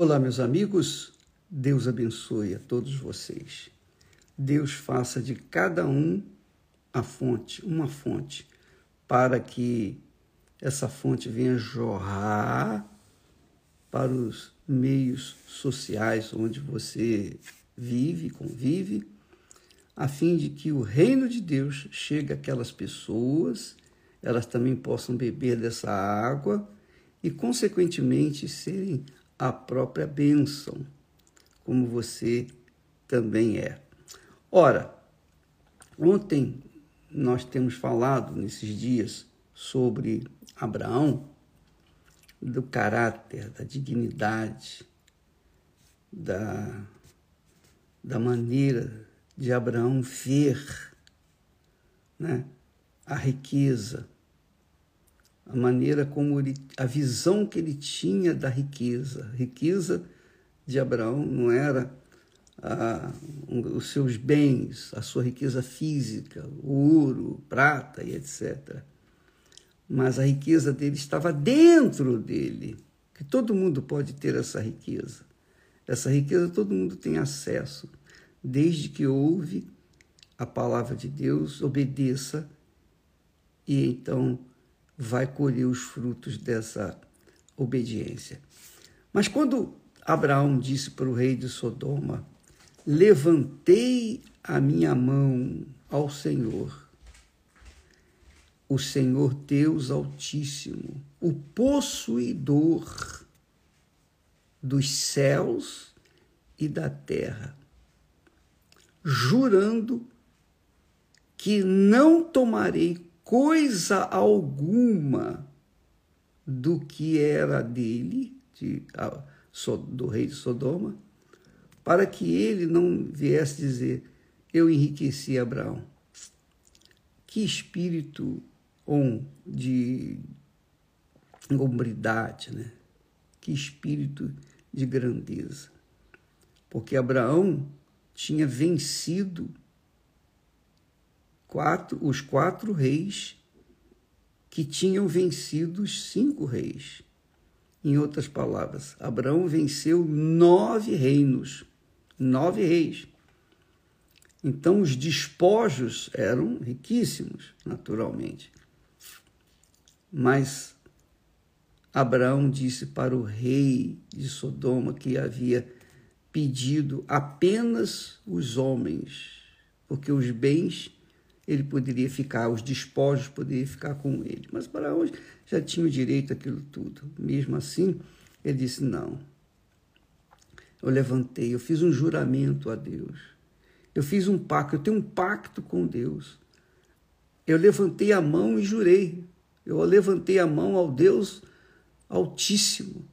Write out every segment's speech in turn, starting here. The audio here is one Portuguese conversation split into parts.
Olá, meus amigos. Deus abençoe a todos vocês. Deus faça de cada um a fonte, uma fonte, para que essa fonte venha jorrar para os meios sociais onde você vive, convive, a fim de que o reino de Deus chegue àquelas pessoas, elas também possam beber dessa água e, consequentemente, serem a própria bênção, como você também é. Ora, ontem nós temos falado nesses dias sobre Abraão, do caráter, da dignidade, da, da maneira de Abraão ver né, a riqueza, a maneira como ele, a visão que ele tinha da riqueza. A riqueza de Abraão não era ah, os seus bens, a sua riqueza física, ouro, prata e etc. Mas a riqueza dele estava dentro dele, que todo mundo pode ter essa riqueza. Essa riqueza todo mundo tem acesso, desde que ouve a palavra de Deus, obedeça e então vai colher os frutos dessa obediência. Mas quando Abraão disse para o rei de Sodoma: Levantei a minha mão ao Senhor, o Senhor Deus Altíssimo, o possuidor dos céus e da terra, jurando que não tomarei coisa alguma do que era dele, de, do rei de Sodoma, para que ele não viesse dizer: Eu enriqueci Abraão. Que espírito de hombridade, né? Que espírito de grandeza. Porque Abraão tinha vencido quatro, os quatro reis que tinham vencido os cinco reis. Em outras palavras, Abraão venceu nove reinos, nove reis. Então, os despojos eram riquíssimos, naturalmente. Mas Abraão disse para o rei de Sodoma que havia pedido apenas os homens, porque os bens ele poderia ficar, os despojos poderiam ficar com ele. Mas hoje já tinha o direito àquilo tudo. Mesmo assim, ele disse: Não. Eu levantei, eu fiz um juramento a Deus. Eu fiz um pacto, eu tenho um pacto com Deus. Eu levantei a levantei e jurei. Eu levantei a mão ao Deus Altíssimo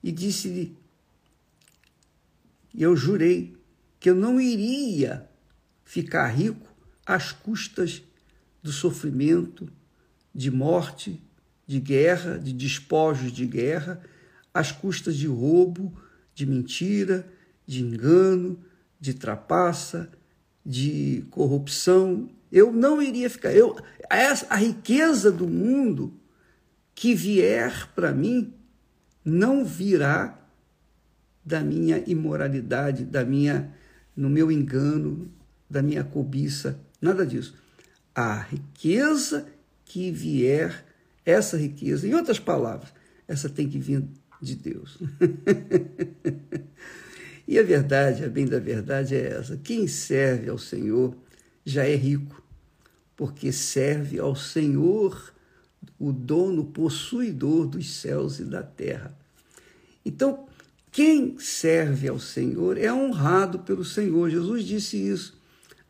e disse-lhe: Eu jurei que eu não iria ficar rico às custas do sofrimento, de morte, de guerra, de despojos de guerra, às custas de roubo, de mentira, de engano, de trapaça, de corrupção. Eu não iria ficar. Eu, a riqueza do mundo que vier para mim não virá da minha imoralidade, da minha no meu engano, da minha cobiça Nada disso. A riqueza que vier, essa riqueza, em outras palavras, essa tem que vir de Deus. e a verdade, a bem da verdade é essa: quem serve ao Senhor já é rico, porque serve ao Senhor, o dono possuidor dos céus e da terra. Então, quem serve ao Senhor é honrado pelo Senhor. Jesus disse isso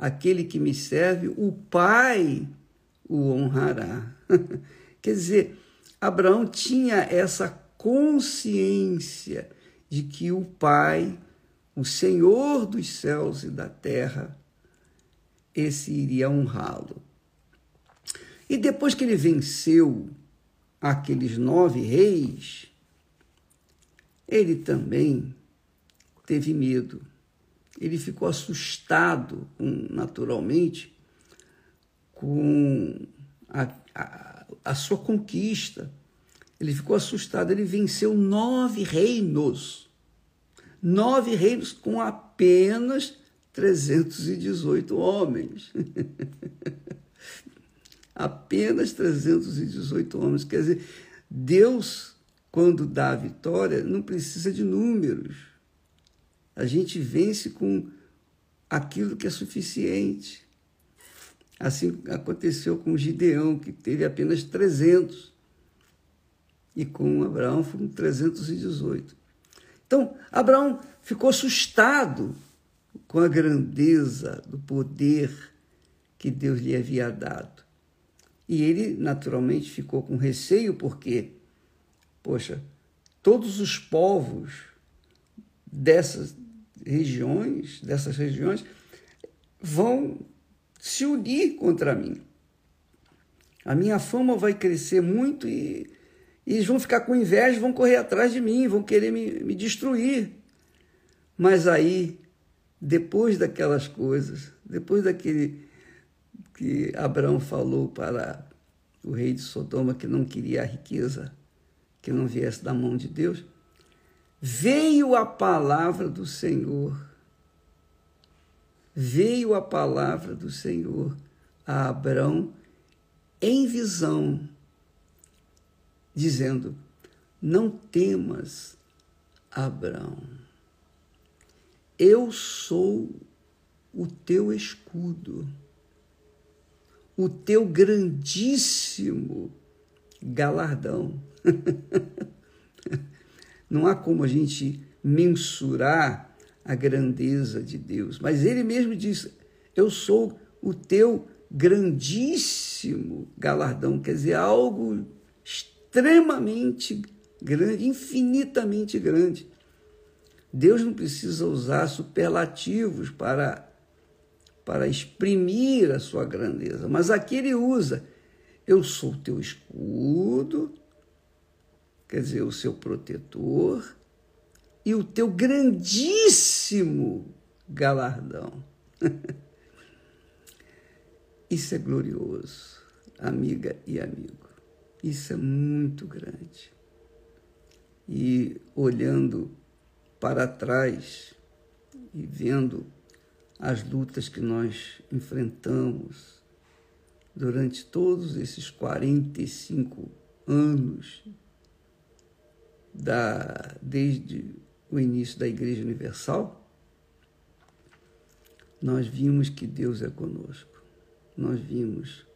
aquele que me serve, o Pai o honrará. Quer dizer, Abraão tinha essa consciência de que o Pai, o Senhor dos céus e da terra, esse iria honrá-lo. E depois que ele venceu aqueles nove reis, ele também teve medo ele ficou assustado, naturalmente, com a, a, a sua conquista. Ele ficou assustado, ele venceu nove reinos. nove reinos com apenas 318 homens. apenas 318 homens. Quer dizer, Deus, quando dá a vitória, não precisa de números. A gente vence com aquilo que é suficiente. Assim aconteceu com Gideão, que teve apenas 300. E com Abraão foram 318. Então, Abraão ficou assustado com a grandeza do poder que Deus lhe havia dado. E ele, naturalmente, ficou com receio, porque, poxa, todos os povos dessas regiões, dessas regiões, vão se unir contra mim. A minha fama vai crescer muito e, e eles vão ficar com inveja, vão correr atrás de mim, vão querer me, me destruir. Mas aí, depois daquelas coisas, depois daquele que Abraão falou para o rei de Sodoma que não queria a riqueza que não viesse da mão de Deus, veio a palavra do Senhor. Veio a palavra do Senhor a Abraão em visão, dizendo: Não temas, Abraão, eu sou o teu escudo o teu grandíssimo galardão. Não há como a gente mensurar a grandeza de Deus, mas ele mesmo diz: Eu sou o teu grandíssimo galardão, quer dizer, algo extremamente grande, infinitamente grande. Deus não precisa usar superlativos para para exprimir a sua grandeza. Mas aqui ele usa: eu sou teu escudo, quer dizer, o seu protetor, e o teu grandíssimo galardão. Isso é glorioso, amiga e amigo. Isso é muito grande. E olhando para trás e vendo as lutas que nós enfrentamos durante todos esses 45 anos da, desde o início da Igreja Universal, nós vimos que Deus é conosco. Nós vimos,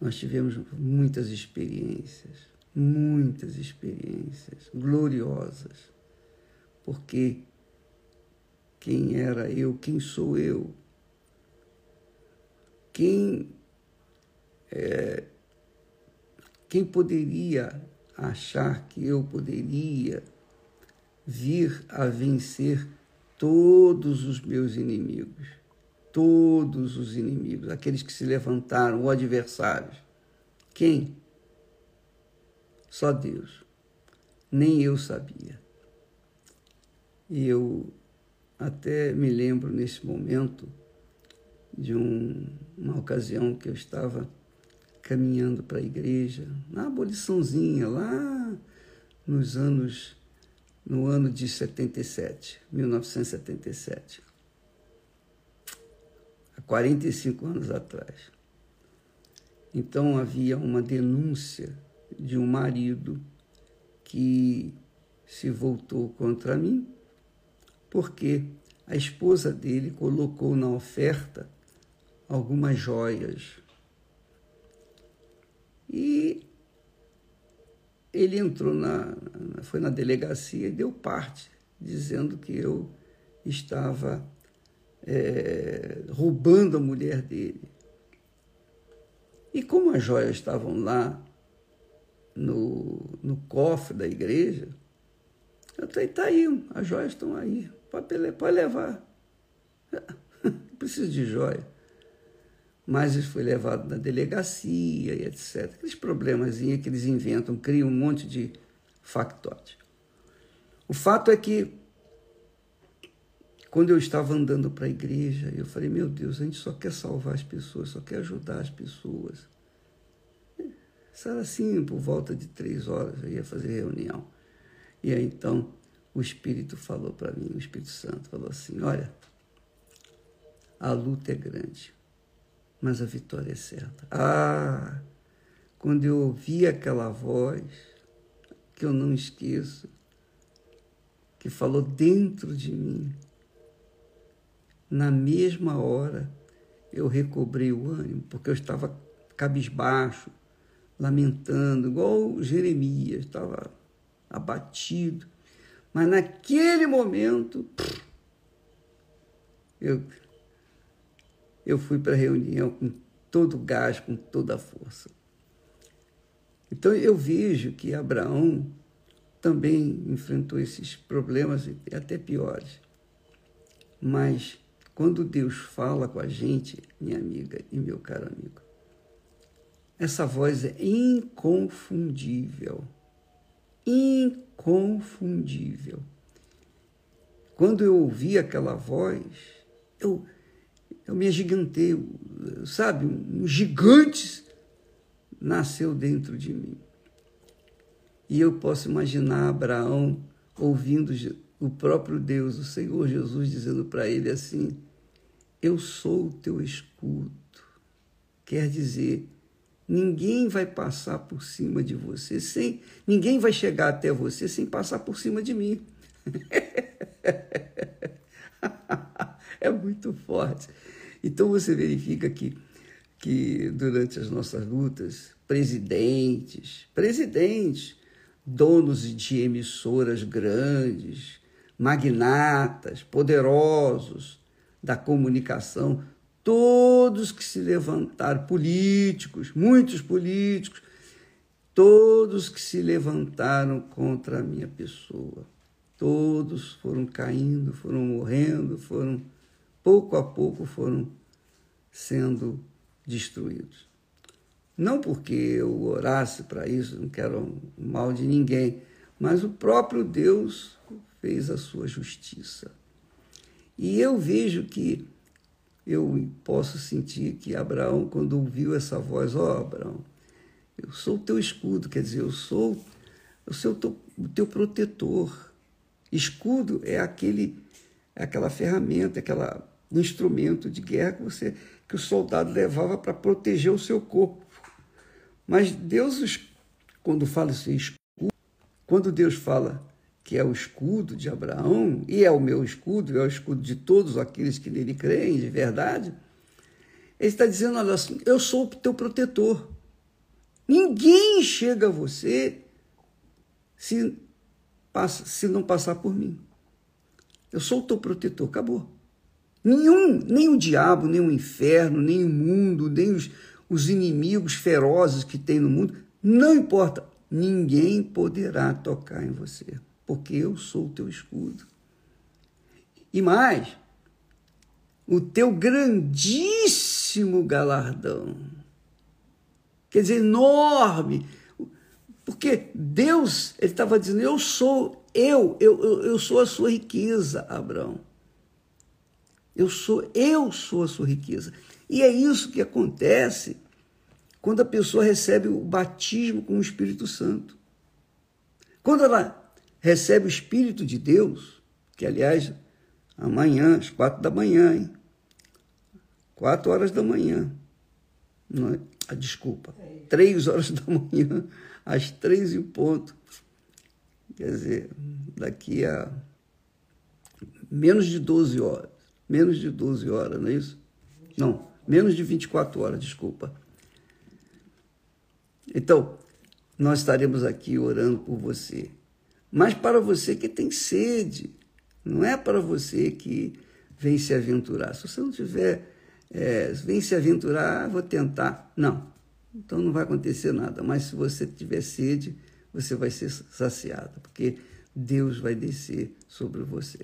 nós tivemos muitas experiências, muitas experiências gloriosas, porque quem era eu? Quem sou eu? Quem, é, quem poderia achar que eu poderia vir a vencer todos os meus inimigos? Todos os inimigos, aqueles que se levantaram, ou adversários. Quem? Só Deus. Nem eu sabia. E eu até me lembro nesse momento de um, uma ocasião que eu estava caminhando para a igreja, na aboliçãozinha, lá nos anos, no ano de 77, 1977. Há 45 anos atrás. Então havia uma denúncia de um marido que se voltou contra mim porque a esposa dele colocou na oferta algumas joias. E ele entrou na, foi na delegacia e deu parte, dizendo que eu estava é, roubando a mulher dele. E como as joias estavam lá no, no cofre da igreja, eu falei, tá aí, as joias estão aí. Pode, levar. Preciso de joia. Mas isso foi levado na delegacia e etc. Aqueles problemas que eles inventam, criam um monte de factote. O fato é que, quando eu estava andando para a igreja, eu falei: meu Deus, a gente só quer salvar as pessoas, só quer ajudar as pessoas. Isso era assim, por volta de três horas, eu ia fazer reunião. E aí então o Espírito falou para mim, o Espírito Santo falou assim: Olha, a luta é grande, mas a vitória é certa. Ah, quando eu ouvi aquela voz, que eu não esqueço, que falou dentro de mim, na mesma hora eu recobrei o ânimo, porque eu estava cabisbaixo, lamentando, igual Jeremias, estava abatido. Mas naquele momento, eu, eu fui para a reunião com todo o gás, com toda a força. Então eu vejo que Abraão também enfrentou esses problemas, até piores. Mas quando Deus fala com a gente, minha amiga e meu caro amigo, essa voz é inconfundível. Inconfundível. Quando eu ouvi aquela voz, eu, eu me agigantei, sabe? Um gigante nasceu dentro de mim. E eu posso imaginar Abraão ouvindo o próprio Deus, o Senhor Jesus, dizendo para ele assim: Eu sou o teu escudo. Quer dizer, ninguém vai passar por cima de você, sem, ninguém vai chegar até você sem passar por cima de mim. é muito forte. Então você verifica que, que durante as nossas lutas, presidentes, presidentes, donos de emissoras grandes, magnatas, poderosos da comunicação, todos que se levantaram, políticos, muitos políticos, todos que se levantaram contra a minha pessoa. Todos foram caindo, foram morrendo, foram, pouco a pouco, foram sendo destruídos. Não porque eu orasse para isso, não quero mal de ninguém, mas o próprio Deus fez a sua justiça. E eu vejo que eu posso sentir que Abraão, quando ouviu essa voz, ó oh, Abraão, eu sou o teu escudo, quer dizer, eu sou, o teu, o teu protetor. Escudo é aquele, é aquela ferramenta, aquela um instrumento de guerra que você que o soldado levava para proteger o seu corpo. Mas Deus, quando fala esse escudo, quando Deus fala que é o escudo de Abraão, e é o meu escudo, é o escudo de todos aqueles que nele creem de verdade. Ele está dizendo: olha assim, eu sou o teu protetor. Ninguém chega a você se, passa, se não passar por mim. Eu sou o teu protetor, acabou. Nenhum, nem o diabo, nem o inferno, nem o mundo, nem os, os inimigos ferozes que tem no mundo, não importa, ninguém poderá tocar em você porque eu sou o teu escudo. E mais, o teu grandíssimo galardão. Quer dizer, enorme. Porque Deus, ele estava dizendo, eu sou, eu, eu, eu sou a sua riqueza, Abraão. Eu sou, eu sou a sua riqueza. E é isso que acontece quando a pessoa recebe o batismo com o Espírito Santo. Quando ela recebe o Espírito de Deus, que aliás, amanhã, às quatro da manhã, hein? Quatro horas da manhã. Não é? ah, desculpa, três horas da manhã, às três e ponto. Quer dizer, daqui a menos de 12 horas. Menos de 12 horas, não é isso? Não, menos de 24 horas, desculpa. Então, nós estaremos aqui orando por você mas para você que tem sede. Não é para você que vem se aventurar. Se você não tiver, é, vem se aventurar, vou tentar. Não, então não vai acontecer nada. Mas se você tiver sede, você vai ser saciado, porque Deus vai descer sobre você.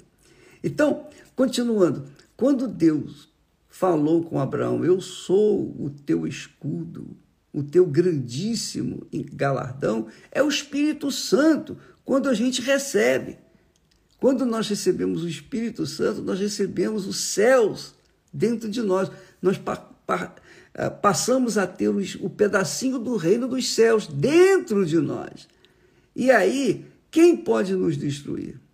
Então, continuando, quando Deus falou com Abraão, eu sou o teu escudo, o teu grandíssimo galardão, é o Espírito Santo, quando a gente recebe. Quando nós recebemos o Espírito Santo, nós recebemos os céus dentro de nós. Nós pa pa eh, passamos a ter o pedacinho do reino dos céus dentro de nós. E aí, quem pode nos destruir?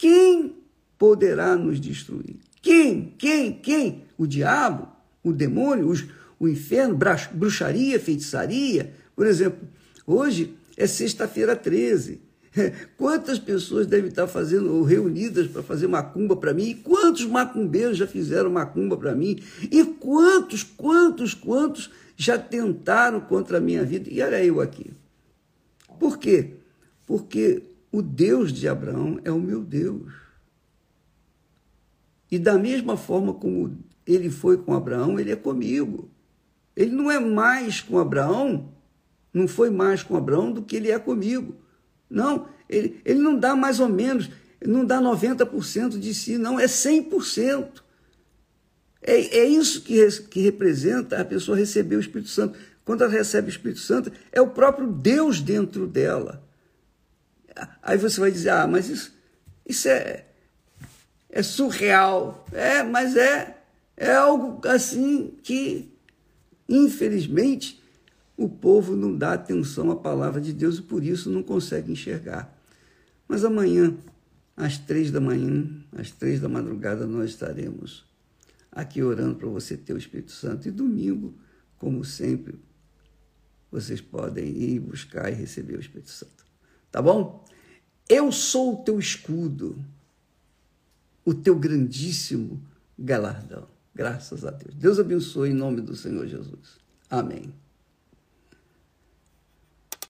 Quem poderá nos destruir? Quem? Quem? Quem? O diabo? O demônio? Os, o inferno? Bruxaria? Feitiçaria? Por exemplo, hoje é sexta-feira 13. Quantas pessoas devem estar fazendo reunidas para fazer macumba para mim? E quantos macumbeiros já fizeram macumba para mim? E quantos, quantos, quantos já tentaram contra a minha vida? E olha eu aqui. Por quê? Porque o Deus de Abraão é o meu Deus. E da mesma forma como ele foi com Abraão, ele é comigo. Ele não é mais com Abraão, não foi mais com Abraão do que ele é comigo. Não, ele, ele não dá mais ou menos, não dá 90% de si, não, é 100%. É, é isso que, que representa a pessoa receber o Espírito Santo. Quando ela recebe o Espírito Santo, é o próprio Deus dentro dela. Aí você vai dizer, ah, mas isso, isso é, é surreal. É, mas é, é algo assim que, infelizmente, o povo não dá atenção à palavra de Deus e por isso não consegue enxergar. Mas amanhã, às três da manhã, às três da madrugada, nós estaremos aqui orando para você ter o Espírito Santo. E domingo, como sempre, vocês podem ir buscar e receber o Espírito Santo. Tá bom? Eu sou o teu escudo, o teu grandíssimo galardão. Graças a Deus. Deus abençoe em nome do Senhor Jesus. Amém.